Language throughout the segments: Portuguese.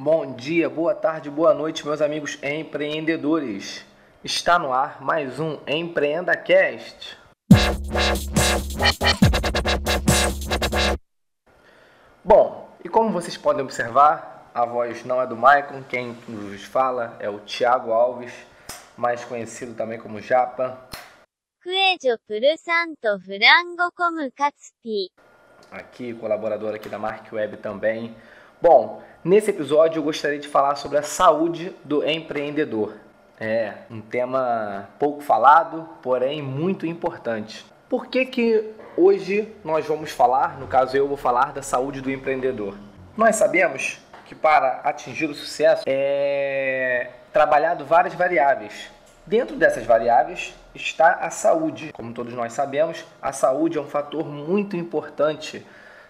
Bom dia, boa tarde, boa noite, meus amigos empreendedores. Está no ar mais um Empreenda Cast. Bom, e como vocês podem observar, a voz não é do Maicon, quem nos fala é o Thiago Alves, mais conhecido também como Japa. Aqui, colaborador aqui da Mark Web também. Bom, nesse episódio eu gostaria de falar sobre a saúde do empreendedor. É um tema pouco falado, porém muito importante. Por que, que hoje nós vamos falar, no caso eu vou falar da saúde do empreendedor? Nós sabemos que para atingir o sucesso é trabalhado várias variáveis. Dentro dessas variáveis está a saúde. Como todos nós sabemos, a saúde é um fator muito importante,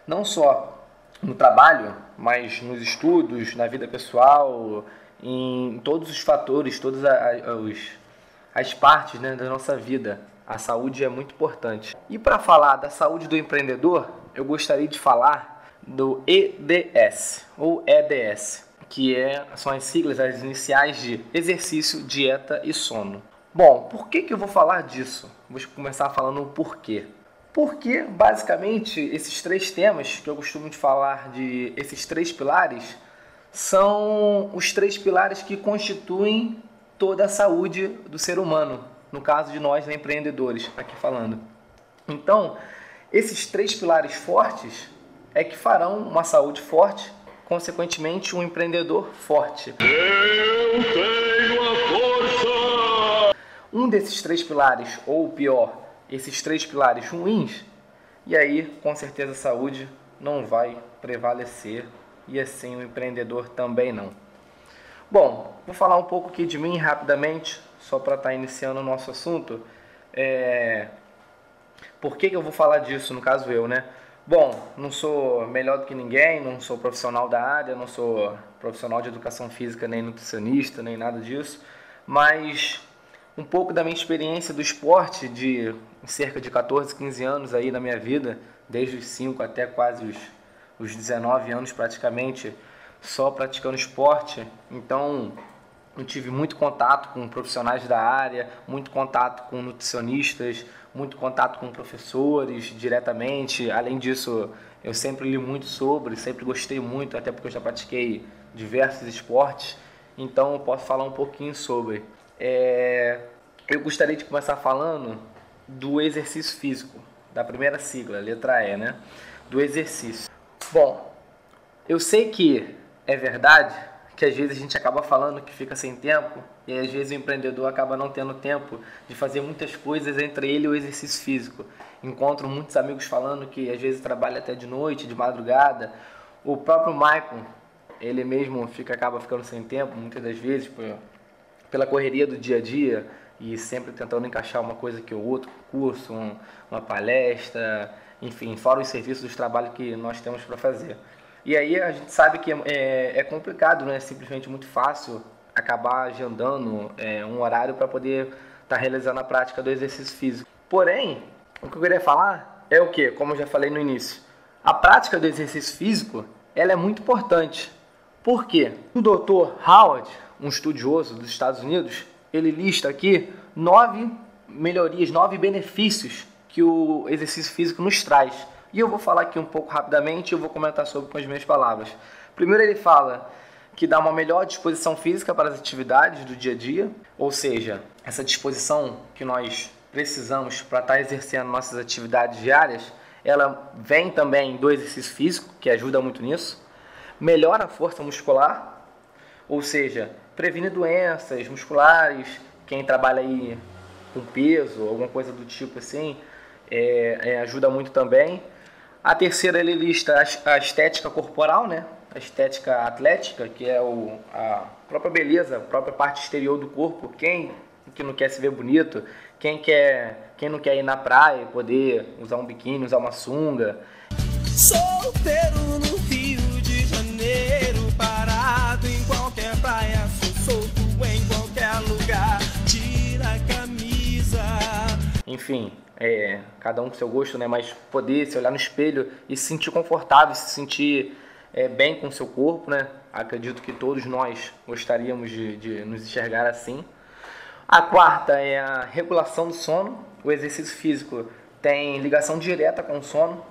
não só no trabalho, mas nos estudos, na vida pessoal, em todos os fatores, todas as, as partes né, da nossa vida. A saúde é muito importante. E para falar da saúde do empreendedor, eu gostaria de falar do EDS ou EDS, que é, são as siglas, as iniciais de exercício, dieta e sono. Bom, por que, que eu vou falar disso? Vou começar falando o porquê. Porque, basicamente, esses três temas que eu costumo de falar de esses três pilares são os três pilares que constituem toda a saúde do ser humano, no caso de nós empreendedores, aqui falando. Então, esses três pilares fortes é que farão uma saúde forte, consequentemente um empreendedor forte. Eu tenho a força! Um desses três pilares, ou pior, esses três pilares ruins, e aí com certeza a saúde não vai prevalecer e assim o empreendedor também não. Bom, vou falar um pouco aqui de mim rapidamente, só para estar tá iniciando o nosso assunto. É... Por que, que eu vou falar disso, no caso eu, né? Bom, não sou melhor do que ninguém, não sou profissional da área, não sou profissional de educação física, nem nutricionista, nem nada disso, mas um pouco da minha experiência do esporte de cerca de 14, 15 anos aí na minha vida, desde os 5 até quase os, os 19 anos praticamente, só praticando esporte. Então, eu tive muito contato com profissionais da área, muito contato com nutricionistas, muito contato com professores diretamente. Além disso, eu sempre li muito sobre, sempre gostei muito, até porque eu já pratiquei diversos esportes. Então, eu posso falar um pouquinho sobre. É, eu gostaria de começar falando do exercício físico, da primeira sigla, letra E, né? Do exercício. Bom, eu sei que é verdade que às vezes a gente acaba falando que fica sem tempo e às vezes o empreendedor acaba não tendo tempo de fazer muitas coisas entre ele e o exercício físico. Encontro muitos amigos falando que às vezes trabalha até de noite, de madrugada. O próprio Michael, ele mesmo fica acaba ficando sem tempo muitas das vezes por, pela correria do dia a dia e sempre tentando encaixar uma coisa que o outro, curso, um, uma palestra, enfim, fora os serviços dos trabalhos que nós temos para fazer. E aí a gente sabe que é, é complicado, não é simplesmente muito fácil acabar agendando é, um horário para poder estar tá realizando a prática do exercício físico. Porém, o que eu queria falar é o que, como eu já falei no início, a prática do exercício físico ela é muito importante. Por quê? O Dr. Howard, um estudioso dos Estados Unidos, ele lista aqui nove melhorias, nove benefícios que o exercício físico nos traz. E eu vou falar aqui um pouco rapidamente eu vou comentar sobre com as minhas palavras. Primeiro ele fala que dá uma melhor disposição física para as atividades do dia a dia, ou seja, essa disposição que nós precisamos para estar exercendo nossas atividades diárias, ela vem também do exercício físico, que ajuda muito nisso. Melhora a força muscular, ou seja, previne doenças musculares, quem trabalha aí com peso, alguma coisa do tipo assim, é, é, ajuda muito também. A terceira ele lista a, a, estética corporal, né? A estética atlética, que é o, a própria beleza, a própria parte exterior do corpo. Quem que não quer se ver bonito, quem quer, quem não quer ir na praia, poder usar um biquíni, usar uma sunga. Solteiro no enfim, é, cada um com seu gosto, né? Mas poder se olhar no espelho e se sentir confortável, se sentir é, bem com o seu corpo, né? acredito que todos nós gostaríamos de, de nos enxergar assim. A quarta é a regulação do sono. O exercício físico tem ligação direta com o sono.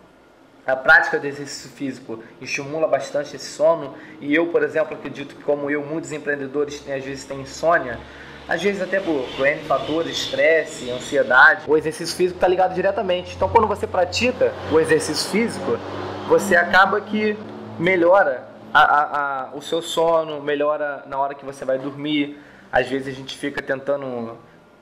A prática do exercício físico estimula bastante esse sono. E eu, por exemplo, acredito que, como eu, muitos empreendedores às vezes têm insônia. Às vezes até por, N fatores, estresse, ansiedade. O exercício físico está ligado diretamente. Então, quando você pratica o exercício físico, você acaba que melhora a, a, a, o seu sono, melhora na hora que você vai dormir. Às vezes a gente fica tentando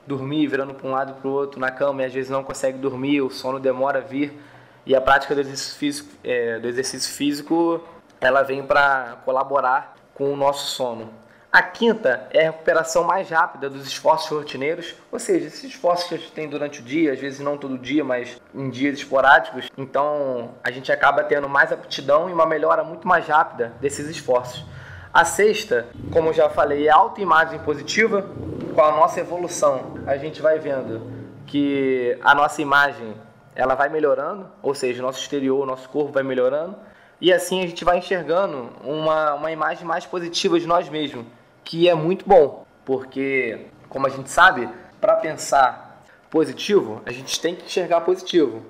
dormir, virando para um lado para o outro na cama e às vezes não consegue dormir, o sono demora a vir. E a prática do exercício físico, é, do exercício físico ela vem para colaborar com o nosso sono. A quinta é a recuperação mais rápida dos esforços rotineiros, ou seja, esses esforços que a gente tem durante o dia, às vezes não todo dia, mas em dias esporádicos, então a gente acaba tendo mais aptidão e uma melhora muito mais rápida desses esforços. A sexta, como já falei, é a autoimagem positiva. Com a nossa evolução, a gente vai vendo que a nossa imagem ela vai melhorando, ou seja, nosso exterior, nosso corpo vai melhorando. E assim a gente vai enxergando uma, uma imagem mais positiva de nós mesmos, que é muito bom, porque, como a gente sabe, para pensar positivo, a gente tem que enxergar positivo.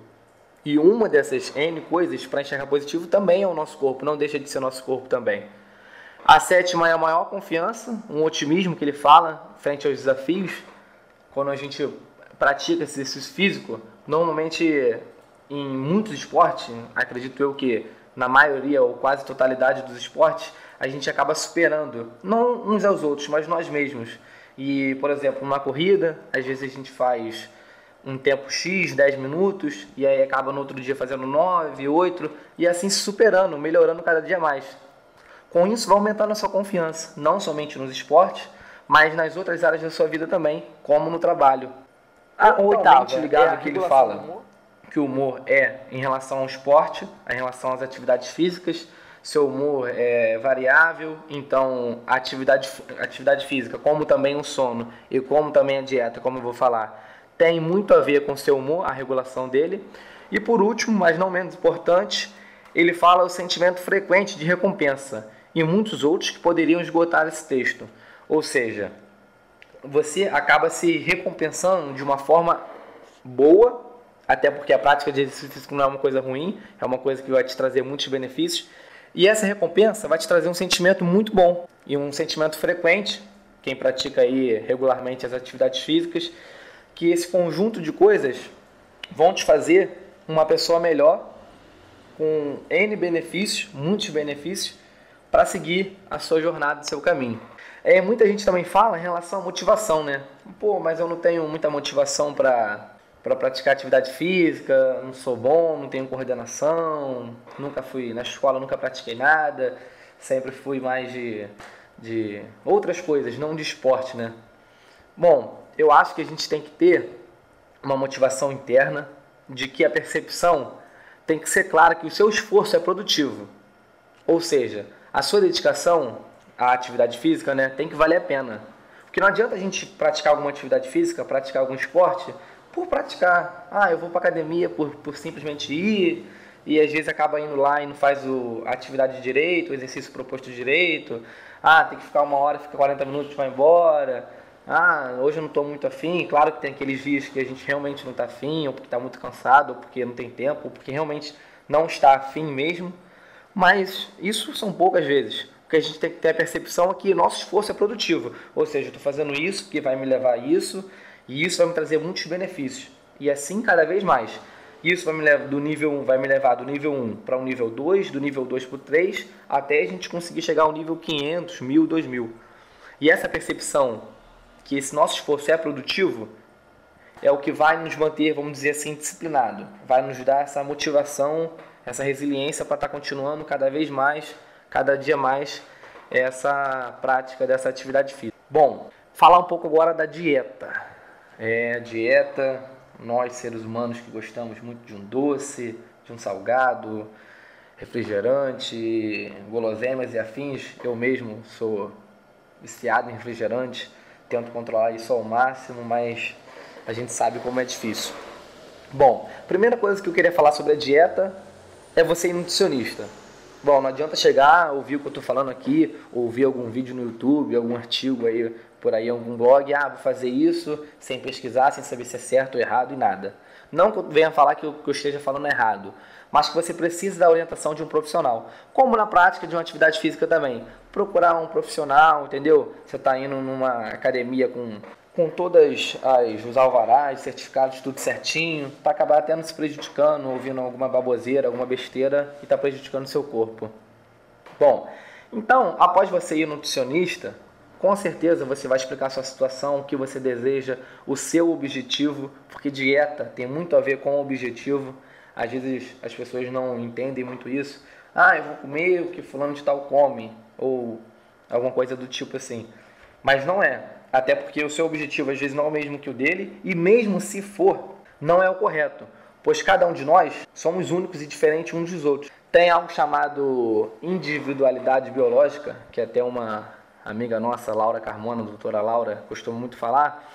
E uma dessas N coisas para enxergar positivo também é o nosso corpo, não deixa de ser nosso corpo também. A sétima é a maior confiança, um otimismo que ele fala frente aos desafios. Quando a gente pratica esse exercício físico, normalmente em muitos esportes, acredito eu que na maioria ou quase totalidade dos esportes, a gente acaba superando, não uns aos outros, mas nós mesmos. E, por exemplo, numa corrida, às vezes a gente faz um tempo X, 10 minutos, e aí acaba no outro dia fazendo 9, 8, e assim se superando, melhorando cada dia mais. Com isso, vai aumentando a sua confiança, não somente nos esportes, mas nas outras áreas da sua vida também, como no trabalho. A oitava, ligado é que ele fala que o humor é em relação ao esporte, em relação às atividades físicas. Seu humor é variável, então a atividade, atividade física, como também o sono e como também a dieta, como eu vou falar, tem muito a ver com seu humor, a regulação dele. E por último, mas não menos importante, ele fala o sentimento frequente de recompensa e muitos outros que poderiam esgotar esse texto. Ou seja, você acaba se recompensando de uma forma boa, até porque a prática de exercício não é uma coisa ruim, é uma coisa que vai te trazer muitos benefícios. E essa recompensa vai te trazer um sentimento muito bom e um sentimento frequente, quem pratica aí regularmente as atividades físicas, que esse conjunto de coisas vão te fazer uma pessoa melhor, com N benefícios, muitos benefícios, para seguir a sua jornada, o seu caminho. É, muita gente também fala em relação à motivação, né? Pô, mas eu não tenho muita motivação para para praticar atividade física, não sou bom, não tenho coordenação, nunca fui na escola, nunca pratiquei nada, sempre fui mais de, de outras coisas, não de esporte, né? Bom, eu acho que a gente tem que ter uma motivação interna de que a percepção tem que ser clara que o seu esforço é produtivo. Ou seja, a sua dedicação à atividade física né, tem que valer a pena. Porque não adianta a gente praticar alguma atividade física, praticar algum esporte, por praticar. Ah, eu vou para academia por, por simplesmente ir, e às vezes acaba indo lá e não faz o, a atividade direito, o exercício proposto direito. Ah, tem que ficar uma hora, fica 40 minutos vai embora. Ah, hoje eu não estou muito afim. Claro que tem aqueles dias que a gente realmente não está afim, ou porque está muito cansado, ou porque não tem tempo, ou porque realmente não está afim mesmo. Mas isso são poucas vezes. O que a gente tem que ter a percepção é que nosso esforço é produtivo. Ou seja, estou fazendo isso porque vai me levar a isso, e isso vai me trazer muitos benefícios. E assim cada vez mais. Isso vai me levar do nível vai me levar do nível 1 para o um nível 2, do nível 2 para o 3, até a gente conseguir chegar ao nível 500, 1000, 2000. E essa percepção que esse nosso esforço é produtivo é o que vai nos manter, vamos dizer assim, disciplinado. Vai nos dar essa motivação essa resiliência para estar tá continuando cada vez mais, cada dia mais, essa prática dessa atividade física. Bom, falar um pouco agora da dieta. É, dieta, nós seres humanos que gostamos muito de um doce, de um salgado, refrigerante, guloseimas e afins, eu mesmo sou viciado em refrigerante, tento controlar isso ao máximo, mas a gente sabe como é difícil. Bom, primeira coisa que eu queria falar sobre a dieta é você ir nutricionista. Bom, não adianta chegar, ouvir o que eu estou falando aqui, ouvir algum vídeo no YouTube, algum artigo aí por aí, algum blog, ah, vou fazer isso sem pesquisar, sem saber se é certo ou errado e nada. Não venha falar que eu, que eu esteja falando errado, mas que você precisa da orientação de um profissional. Como na prática de uma atividade física também. Procurar um profissional, entendeu? Você está indo numa academia com com todas as os alvarás, certificados, tudo certinho, para acabar até não se prejudicando, ouvindo alguma baboseira, alguma besteira e está prejudicando o seu corpo. Bom, então, após você ir no nutricionista, com certeza você vai explicar a sua situação, o que você deseja, o seu objetivo, porque dieta tem muito a ver com o objetivo. Às vezes as pessoas não entendem muito isso. Ah, eu vou comer o que fulano de tal come, ou alguma coisa do tipo assim. Mas não é. Até porque o seu objetivo às vezes não é o mesmo que o dele, e mesmo se for, não é o correto, pois cada um de nós somos únicos e diferentes uns dos outros. Tem algo chamado individualidade biológica, que até uma amiga nossa, Laura Carmona, doutora Laura, costuma muito falar,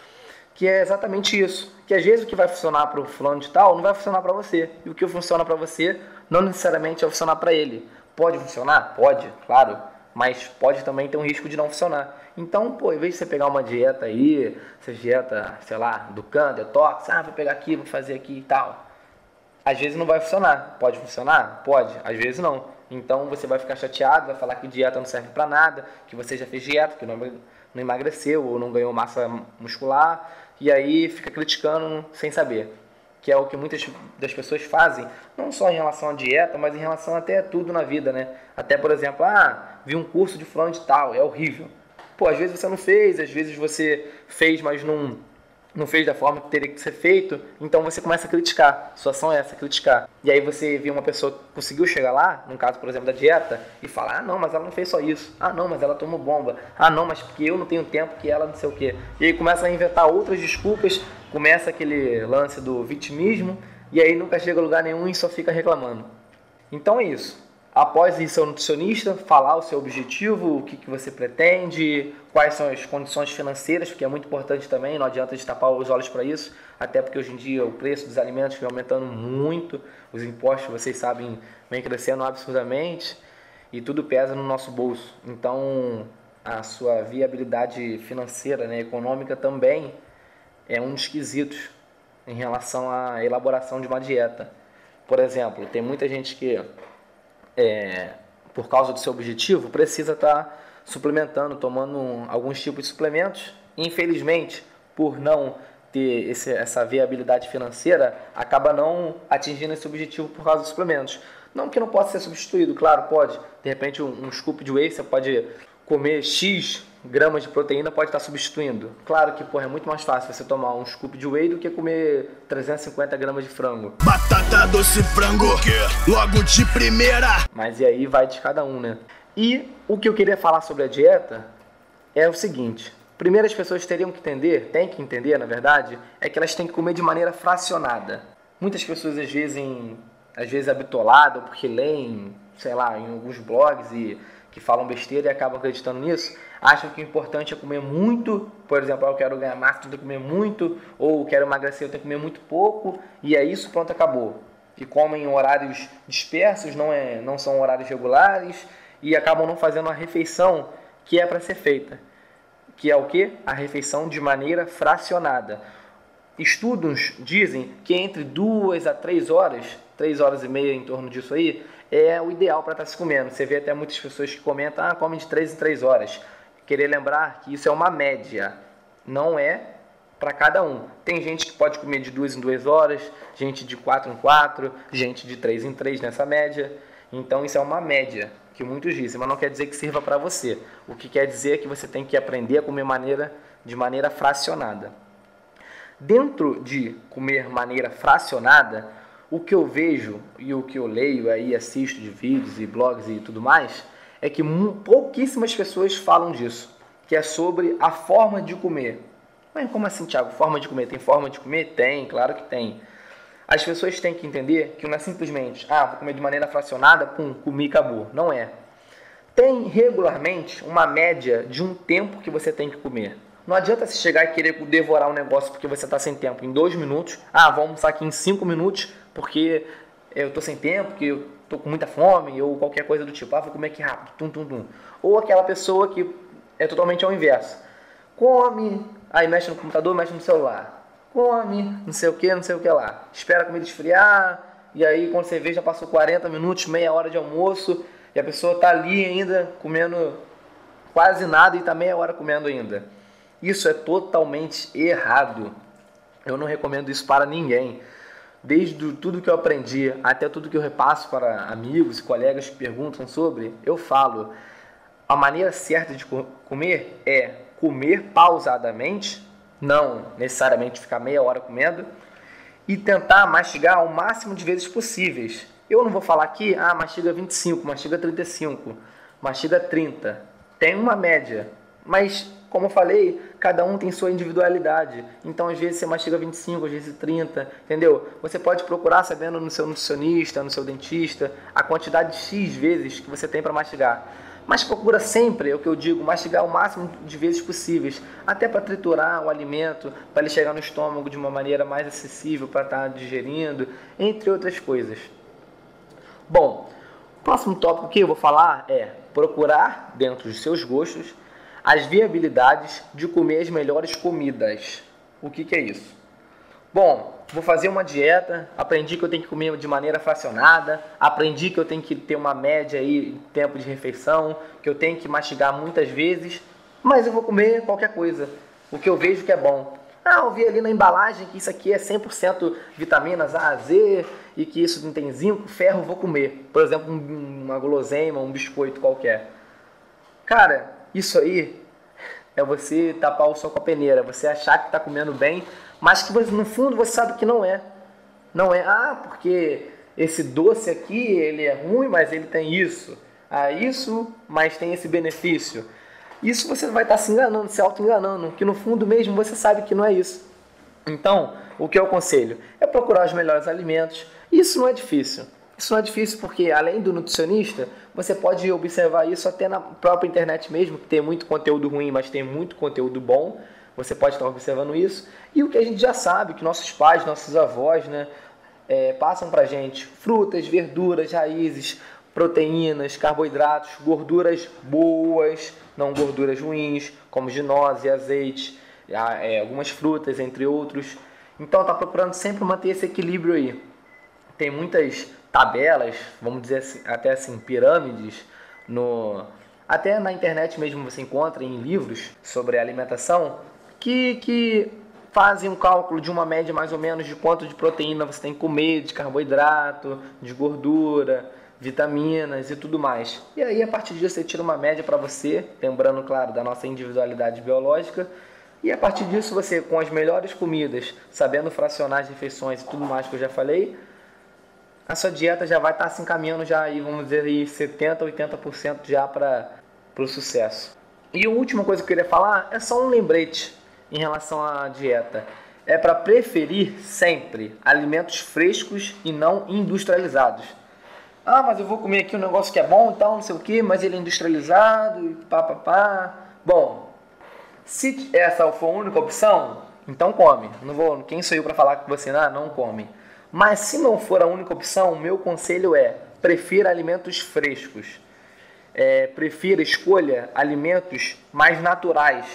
que é exatamente isso. Que às vezes o que vai funcionar para o fulano de tal não vai funcionar para você. E o que funciona para você não necessariamente vai funcionar para ele. Pode funcionar? Pode, claro. Mas pode também ter um risco de não funcionar. Então, pô, em vez de você pegar uma dieta aí, essa dieta, sei lá, do can, detox, ah, vou pegar aqui, vou fazer aqui e tal. Às vezes não vai funcionar. Pode funcionar? Pode. Às vezes não. Então você vai ficar chateado, vai falar que dieta não serve para nada, que você já fez dieta, que não, emagreceu ou não ganhou massa muscular, e aí fica criticando sem saber. Que é o que muitas das pessoas fazem, não só em relação à dieta, mas em relação até a tudo na vida, né? Até, por exemplo, ah, vi um curso de fulano de tal, é horrível. Pô, às vezes você não fez, às vezes você fez, mas não, não fez da forma que teria que ser feito, então você começa a criticar. A situação é essa, criticar. E aí você vê uma pessoa que conseguiu chegar lá, no caso, por exemplo, da dieta, e fala: ah, não, mas ela não fez só isso. Ah, não, mas ela tomou bomba. Ah, não, mas porque eu não tenho tempo que ela não sei o quê. E aí começa a inventar outras desculpas, começa aquele lance do vitimismo, e aí nunca chega a lugar nenhum e só fica reclamando. Então é isso após ir ao nutricionista, falar o seu objetivo, o que, que você pretende, quais são as condições financeiras, porque é muito importante também, não adianta tapar os olhos para isso, até porque hoje em dia o preço dos alimentos vem aumentando muito, os impostos, vocês sabem, vem crescendo absurdamente e tudo pesa no nosso bolso. Então, a sua viabilidade financeira, né, econômica também é um dos quesitos em relação à elaboração de uma dieta. Por exemplo, tem muita gente que é, por causa do seu objetivo, precisa estar tá suplementando, tomando alguns tipos de suplementos. Infelizmente, por não ter esse, essa viabilidade financeira, acaba não atingindo esse objetivo por causa dos suplementos. Não que não possa ser substituído, claro, pode. De repente, um, um scoop de whey, você pode comer X gramas de proteína pode estar substituindo. Claro que porra, é muito mais fácil você tomar um scoop de whey do que comer 350 gramas de frango. Batata doce frango, logo de primeira. Mas e aí vai de cada um, né? E o que eu queria falar sobre a dieta é o seguinte. Primeiro as pessoas teriam que entender, têm que entender, na verdade, é que elas têm que comer de maneira fracionada. Muitas pessoas às vezes, em, às vezes habitolado, porque leem, sei lá, em alguns blogs e que falam besteira e acabam acreditando nisso, acham que o importante é comer muito, por exemplo, ah, eu quero ganhar massa, tenho que comer muito, ou quero emagrecer, eu tenho que comer muito pouco, e é isso, pronto, acabou. Que comem em horários dispersos, não, é, não são horários regulares, e acabam não fazendo a refeição que é para ser feita. Que é o que? A refeição de maneira fracionada. Estudos dizem que entre duas a três horas, três horas e meia em torno disso aí, é o ideal para estar tá se comendo. Você vê até muitas pessoas que comentam, ah, come de 3 em 3 horas. Querer lembrar que isso é uma média, não é para cada um. Tem gente que pode comer de 2 em 2 horas, gente de 4 em 4, gente de 3 em 3 nessa média. Então isso é uma média que muitos dizem, mas não quer dizer que sirva para você. O que quer dizer é que você tem que aprender a comer maneira, de maneira fracionada. Dentro de comer maneira fracionada, o que eu vejo e o que eu leio aí, assisto de vídeos e blogs e tudo mais, é que pouquíssimas pessoas falam disso, que é sobre a forma de comer. Mas como assim, Thiago? Forma de comer? Tem forma de comer? Tem, claro que tem. As pessoas têm que entender que não é simplesmente, ah, vou comer de maneira fracionada, pum, comi, acabou. Não é. Tem regularmente uma média de um tempo que você tem que comer. Não adianta você chegar e querer devorar um negócio porque você está sem tempo. Em dois minutos, ah, vamos almoçar aqui em cinco minutos porque eu estou sem tempo, porque tô com muita fome, ou qualquer coisa do tipo, ah, vou comer aqui rápido, tum, tum, tum. Ou aquela pessoa que é totalmente ao inverso. Come, aí mexe no computador, mexe no celular. Come, não sei o que, não sei o que lá. Espera a comida esfriar, e aí quando você vê já passou 40 minutos, meia hora de almoço, e a pessoa tá ali ainda comendo quase nada e tá meia hora comendo ainda. Isso é totalmente errado. Eu não recomendo isso para ninguém. Desde tudo que eu aprendi até tudo que eu repasso para amigos e colegas que perguntam sobre, eu falo. A maneira certa de comer é comer pausadamente, não necessariamente ficar meia hora comendo, e tentar mastigar o máximo de vezes possíveis. Eu não vou falar aqui, ah, mastiga 25, mastiga 35, mastiga 30. Tem uma média, mas como eu falei, cada um tem sua individualidade. Então, às vezes você mastiga 25, às vezes 30, entendeu? Você pode procurar sabendo no seu nutricionista, no seu dentista, a quantidade de X vezes que você tem para mastigar. Mas procura sempre, é o que eu digo, mastigar o máximo de vezes possíveis, até para triturar o alimento, para ele chegar no estômago de uma maneira mais acessível para estar tá digerindo, entre outras coisas. Bom, o próximo tópico que eu vou falar é procurar, dentro dos seus gostos, as viabilidades de comer as melhores comidas. O que, que é isso? Bom, vou fazer uma dieta, aprendi que eu tenho que comer de maneira fracionada, aprendi que eu tenho que ter uma média aí, tempo de refeição, que eu tenho que mastigar muitas vezes, mas eu vou comer qualquer coisa, o que eu vejo que é bom. Ah, eu vi ali na embalagem que isso aqui é 100% vitaminas A, Z e que isso não tem zinco, ferro, vou comer. Por exemplo, uma guloseima, um biscoito qualquer. Cara, isso aí é você tapar o sol com a peneira, você achar que está comendo bem, mas que no fundo você sabe que não é. Não é, ah, porque esse doce aqui ele é ruim, mas ele tem isso. Ah, isso, mas tem esse benefício. Isso você vai estar tá se enganando, se auto-enganando, que no fundo mesmo você sabe que não é isso. Então, o que eu aconselho? É procurar os melhores alimentos. Isso não é difícil. Isso não é difícil porque, além do nutricionista, você pode observar isso até na própria internet mesmo, que tem muito conteúdo ruim, mas tem muito conteúdo bom. Você pode estar observando isso. E o que a gente já sabe, que nossos pais, nossos avós, né, é, passam para gente frutas, verduras, raízes, proteínas, carboidratos, gorduras boas, não gorduras ruins, como ginose, azeite, é, algumas frutas, entre outros. Então, está procurando sempre manter esse equilíbrio aí. Tem muitas tabelas, vamos dizer assim, até assim, pirâmides, no, até na internet mesmo você encontra em livros sobre alimentação, que, que fazem um cálculo de uma média mais ou menos de quanto de proteína você tem que comer, de carboidrato, de gordura, vitaminas e tudo mais. E aí, a partir disso, você tira uma média para você, lembrando, claro, da nossa individualidade biológica. E a partir disso, você, com as melhores comidas, sabendo fracionar as refeições e tudo mais que eu já falei, a sua dieta já vai estar tá se encaminhando já aí, vamos dizer aí, 70, 80% já para o sucesso. E a última coisa que eu queria falar é só um lembrete em relação à dieta. É para preferir sempre alimentos frescos e não industrializados. Ah, mas eu vou comer aqui um negócio que é bom e tal, não sei o que, mas ele é industrializado e pá, pá, pá. Bom, se essa for a única opção, então come. Não vou, quem sou eu para falar que você não, não come. Mas se não for a única opção, meu conselho é prefira alimentos frescos. É, prefira, escolha alimentos mais naturais,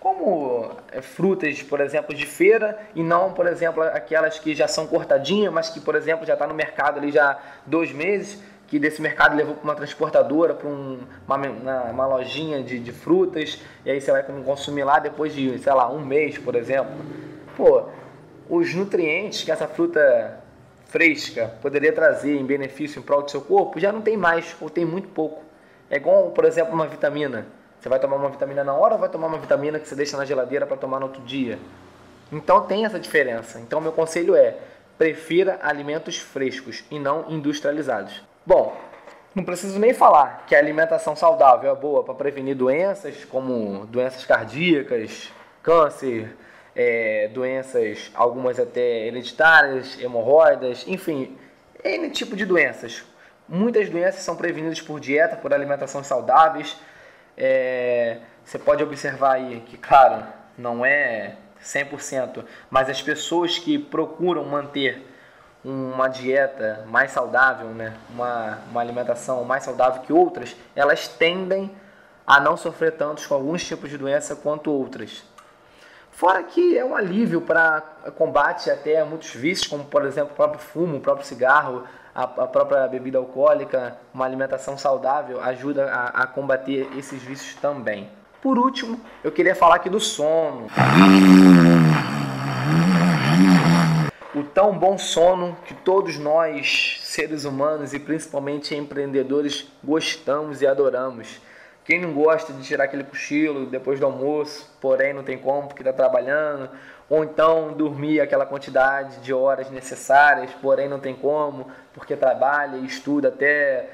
como é, frutas, por exemplo, de feira, e não, por exemplo, aquelas que já são cortadinhas, mas que, por exemplo, já está no mercado ali já dois meses, que desse mercado levou para uma transportadora, para um, uma, uma, lojinha de, de frutas, e aí você vai consumir lá depois de, sei lá, um mês, por exemplo. Pô, os nutrientes que essa fruta fresca poderia trazer em benefício em prol do seu corpo já não tem mais, ou tem muito pouco. É igual, por exemplo, uma vitamina. Você vai tomar uma vitamina na hora ou vai tomar uma vitamina que você deixa na geladeira para tomar no outro dia? Então tem essa diferença. Então meu conselho é: prefira alimentos frescos e não industrializados. Bom, não preciso nem falar que a alimentação saudável é boa para prevenir doenças como doenças cardíacas, câncer, é, doenças, algumas até hereditárias, hemorroidas, enfim, N tipo de doenças. Muitas doenças são prevenidas por dieta, por alimentação saudáveis. É, você pode observar aí que, claro, não é 100%, mas as pessoas que procuram manter uma dieta mais saudável, né? uma, uma alimentação mais saudável que outras, elas tendem a não sofrer tanto com alguns tipos de doença quanto outras. Fora que é um alívio para combate até muitos vícios, como por exemplo o próprio fumo, o próprio cigarro, a, a própria bebida alcoólica, uma alimentação saudável ajuda a, a combater esses vícios também. Por último, eu queria falar aqui do sono. O tão bom sono que todos nós, seres humanos e principalmente empreendedores, gostamos e adoramos. Quem não gosta de tirar aquele cochilo depois do almoço, porém não tem como porque está trabalhando, ou então dormir aquela quantidade de horas necessárias, porém não tem como porque trabalha e estuda até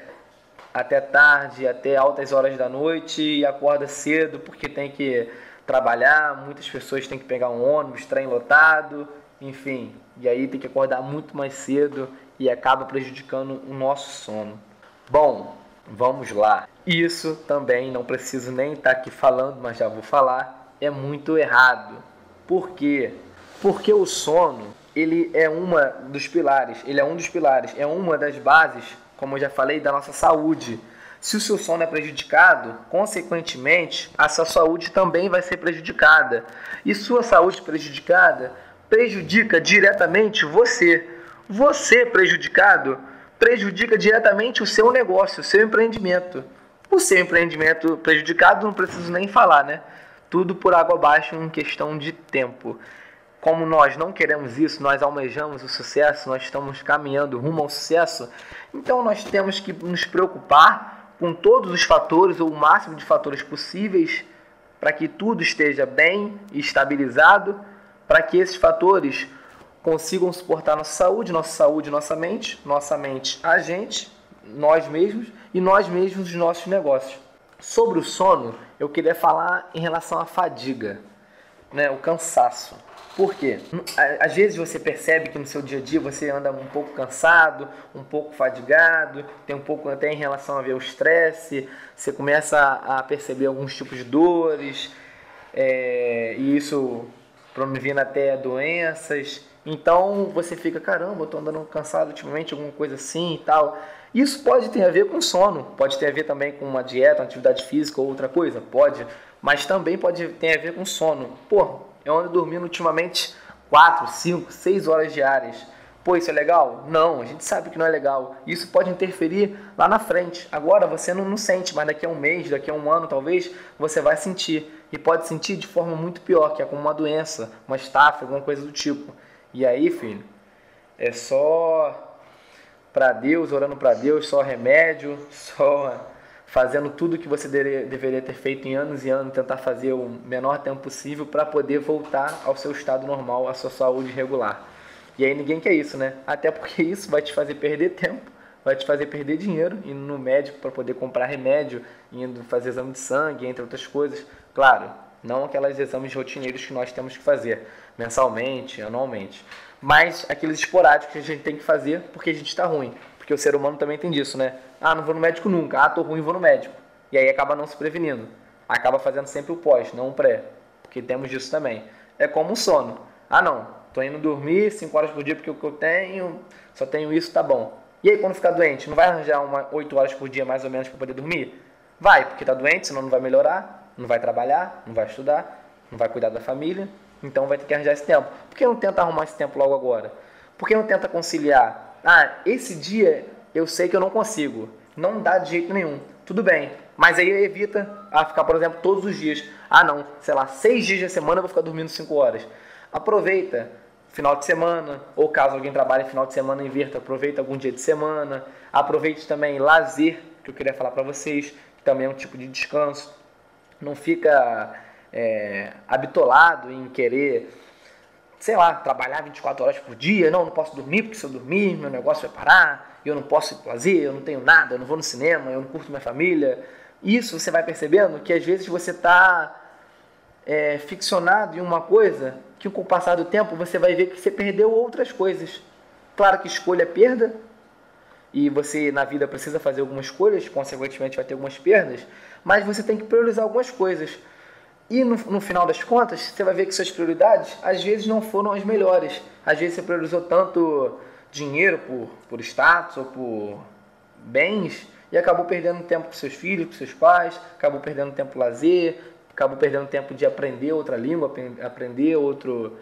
até tarde, até altas horas da noite e acorda cedo porque tem que trabalhar, muitas pessoas têm que pegar um ônibus, trem lotado, enfim, e aí tem que acordar muito mais cedo e acaba prejudicando o nosso sono. Bom, vamos lá. Isso também não preciso nem estar aqui falando, mas já vou falar, é muito errado. Por quê? Porque o sono, ele é uma dos pilares, ele é um dos pilares, é uma das bases, como eu já falei, da nossa saúde. Se o seu sono é prejudicado, consequentemente, a sua saúde também vai ser prejudicada. E sua saúde prejudicada prejudica diretamente você. Você prejudicado prejudica diretamente o seu negócio, o seu empreendimento. O seu empreendimento prejudicado não preciso nem falar, né? Tudo por água abaixo em questão de tempo. Como nós não queremos isso, nós almejamos o sucesso, nós estamos caminhando rumo ao sucesso, então nós temos que nos preocupar com todos os fatores, ou o máximo de fatores possíveis, para que tudo esteja bem estabilizado para que esses fatores consigam suportar nossa saúde, nossa saúde, nossa mente, nossa mente, a gente, nós mesmos e nós mesmos os nossos negócios. Sobre o sono, eu queria falar em relação à fadiga, né, o cansaço. Por quê? Às vezes você percebe que no seu dia a dia você anda um pouco cansado, um pouco fadigado, tem um pouco até em relação a ver o estresse, você começa a perceber alguns tipos de dores, é, e isso promovendo até doenças. Então você fica, caramba, eu tô andando cansado ultimamente, alguma coisa assim e tal. Isso pode ter a ver com sono, pode ter a ver também com uma dieta, uma atividade física ou outra coisa, pode, mas também pode ter a ver com sono. Pô, eu ando dormindo ultimamente 4, 5, 6 horas diárias. Pô, isso é legal? Não, a gente sabe que não é legal. Isso pode interferir lá na frente. Agora você não, não sente, mas daqui a um mês, daqui a um ano talvez, você vai sentir e pode sentir de forma muito pior, que é como uma doença, uma estafa, alguma coisa do tipo. E aí, filho, é só para Deus, orando para Deus, só remédio, só fazendo tudo que você deveria ter feito em anos e anos, tentar fazer o menor tempo possível para poder voltar ao seu estado normal, à sua saúde regular. E aí ninguém quer isso, né? Até porque isso vai te fazer perder tempo, vai te fazer perder dinheiro indo no médico para poder comprar remédio, indo fazer exame de sangue, entre outras coisas. Claro, não aqueles exames rotineiros que nós temos que fazer mensalmente, anualmente, mas aqueles esporádicos que a gente tem que fazer porque a gente está ruim. Porque o ser humano também tem disso, né? Ah, não vou no médico nunca. Ah, tô ruim, vou no médico. E aí acaba não se prevenindo. Acaba fazendo sempre o pós, não o pré. Porque temos disso também. É como o sono. Ah, não. Tô indo dormir 5 horas por dia porque o que eu tenho, só tenho isso, tá bom. E aí quando ficar doente, não vai arranjar uma 8 horas por dia mais ou menos para poder dormir? Vai, porque tá doente, senão não vai melhorar não vai trabalhar, não vai estudar, não vai cuidar da família, então vai ter que arranjar esse tempo. Por que não tenta arrumar esse tempo logo agora? Por que não tenta conciliar? Ah, esse dia eu sei que eu não consigo, não dá de jeito nenhum. Tudo bem, mas aí evita a ficar, por exemplo, todos os dias. Ah, não, sei lá, seis dias da semana eu vou ficar dormindo cinco horas. Aproveita final de semana, ou caso alguém trabalhe final de semana, inverta, aproveita algum dia de semana. Aproveite também lazer, que eu queria falar para vocês, que também é um tipo de descanso não fica é, habitolado em querer, sei lá, trabalhar 24 horas por dia. Não, não posso dormir, porque se eu dormir, meu negócio vai parar, eu não posso fazer, eu não tenho nada, eu não vou no cinema, eu não curto minha família. Isso você vai percebendo que às vezes você está é, ficcionado em uma coisa que com o passar do tempo você vai ver que você perdeu outras coisas. Claro que escolha é perda, e você na vida precisa fazer algumas escolhas, consequentemente vai ter algumas perdas, mas você tem que priorizar algumas coisas. E no, no, final das contas, você vai ver que suas prioridades às vezes não foram as melhores. Às vezes você priorizou tanto dinheiro por, por status ou por bens e acabou perdendo tempo com seus filhos, com seus pais, acabou perdendo tempo lazer, acabou perdendo tempo de aprender outra língua, aprender outro,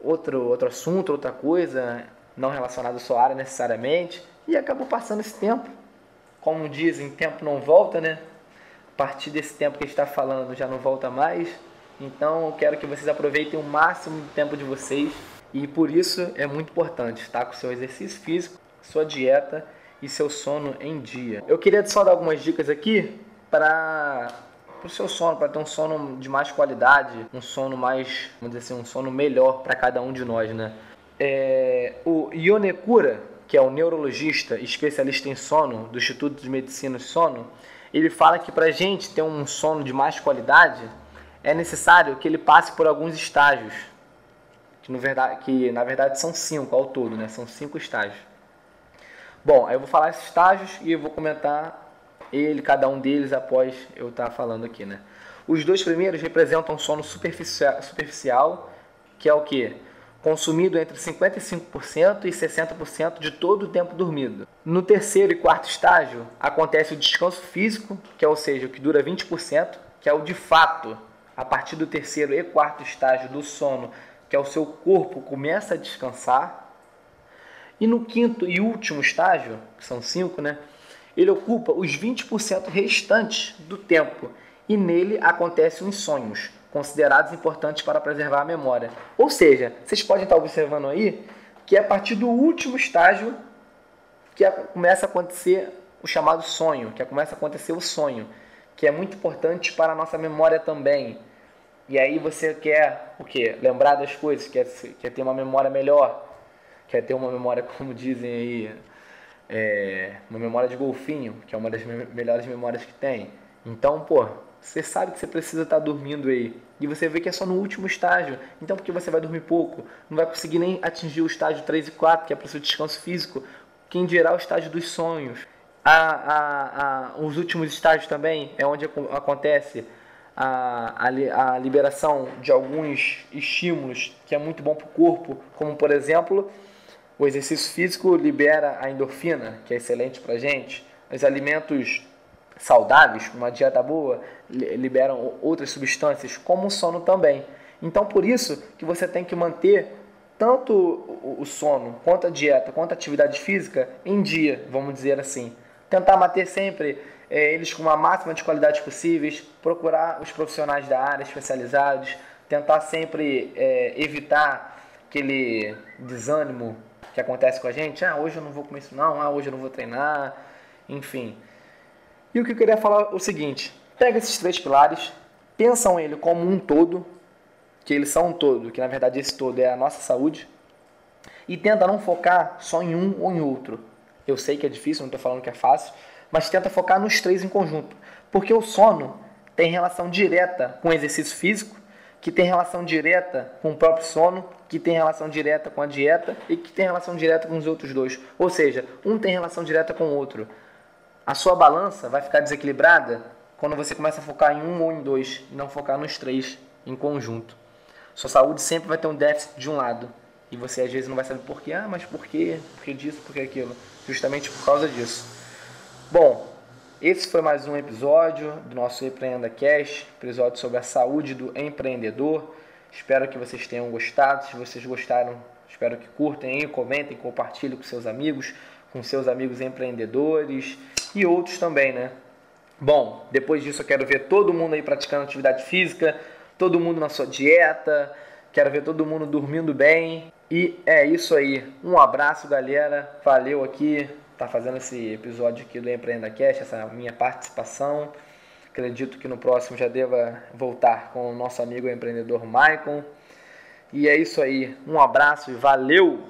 outro, outro assunto, outra coisa, não relacionado à sua área necessariamente, e acabou passando esse tempo. Como dizem, tempo não volta, né? Partir desse tempo que está falando já não volta mais. Então eu quero que vocês aproveitem o máximo do tempo de vocês e por isso é muito importante estar com seu exercício físico, sua dieta e seu sono em dia. Eu queria só dar algumas dicas aqui para o seu sono, para ter um sono de mais qualidade, um sono mais, vamos dizer assim, um sono melhor para cada um de nós, né? É, o Yonekura, que é o neurologista especialista em sono do Instituto de Medicina do Sono, ele fala que para a gente ter um sono de mais qualidade é necessário que ele passe por alguns estágios, que, no verdade, que na verdade são cinco ao todo, né? São cinco estágios. Bom, eu vou falar esses estágios e eu vou comentar ele, cada um deles, após eu estar falando aqui, né? Os dois primeiros representam sono superficial, superficial que é o que? Consumido entre 55% e 60% de todo o tempo dormido. No terceiro e quarto estágio, acontece o descanso físico, que é, ou seja, o que dura 20%, que é o de fato, a partir do terceiro e quarto estágio do sono, que é o seu corpo começa a descansar, e no quinto e último estágio, que são cinco, né? Ele ocupa os 20% restantes do tempo e nele acontecem os sonhos, considerados importantes para preservar a memória. Ou seja, vocês podem estar observando aí que é a partir do último estágio que começa a acontecer o chamado sonho, que começa a acontecer o sonho, que é muito importante para a nossa memória também. E aí você quer o quê? Lembrar das coisas, quer, quer ter uma memória melhor quer ter uma memória, como dizem aí, é, uma memória de golfinho, que é uma das me melhores memórias que tem. Então, pô, você sabe que você precisa estar tá dormindo aí. E você vê que é só no último estágio. Então, porque você vai dormir pouco, não vai conseguir nem atingir o estágio 3 e 4, que é para o seu descanso físico. Quem dirá o estágio dos sonhos. A, a, a, os últimos estágios também é onde acontece a, a, a liberação de alguns estímulos que é muito bom para o corpo, como por exemplo o exercício físico libera a endorfina, que é excelente para gente. Os alimentos saudáveis, uma dieta boa, liberam outras substâncias, como o sono também. Então, por isso que você tem que manter tanto o sono, quanto a dieta, quanto a atividade física em dia, vamos dizer assim. Tentar manter sempre é, eles com a máxima de qualidade possíveis, procurar os profissionais da área especializados, tentar sempre é, evitar aquele desânimo que acontece com a gente, ah, hoje eu não vou comer isso não, ah, hoje eu não vou treinar, enfim. E o que eu queria falar é o seguinte, pega esses três pilares, pensam ele como um todo, que eles são um todo, que na verdade esse todo é a nossa saúde, e tenta não focar só em um ou em outro. Eu sei que é difícil, não estou falando que é fácil, mas tenta focar nos três em conjunto, porque o sono tem relação direta com o exercício físico, que tem relação direta com o próprio sono, que tem relação direta com a dieta e que tem relação direta com os outros dois. Ou seja, um tem relação direta com o outro. A sua balança vai ficar desequilibrada quando você começa a focar em um ou em dois e não focar nos três em conjunto. Sua saúde sempre vai ter um déficit de um lado. E você às vezes não vai saber por quê. Ah, mas por quê? Por que disso? Por que aquilo? Justamente por causa disso. Bom, esse foi mais um episódio do nosso Empreenda Cash, episódio sobre a saúde do empreendedor. Espero que vocês tenham gostado. Se vocês gostaram, espero que curtem comentem, compartilhem com seus amigos, com seus amigos empreendedores e outros também, né? Bom, depois disso eu quero ver todo mundo aí praticando atividade física, todo mundo na sua dieta, quero ver todo mundo dormindo bem. E é isso aí. Um abraço, galera. Valeu aqui tá fazendo esse episódio aqui do Empreenda Cast, essa minha participação. Acredito que no próximo já deva voltar com o nosso amigo empreendedor Maicon. E é isso aí. Um abraço e valeu!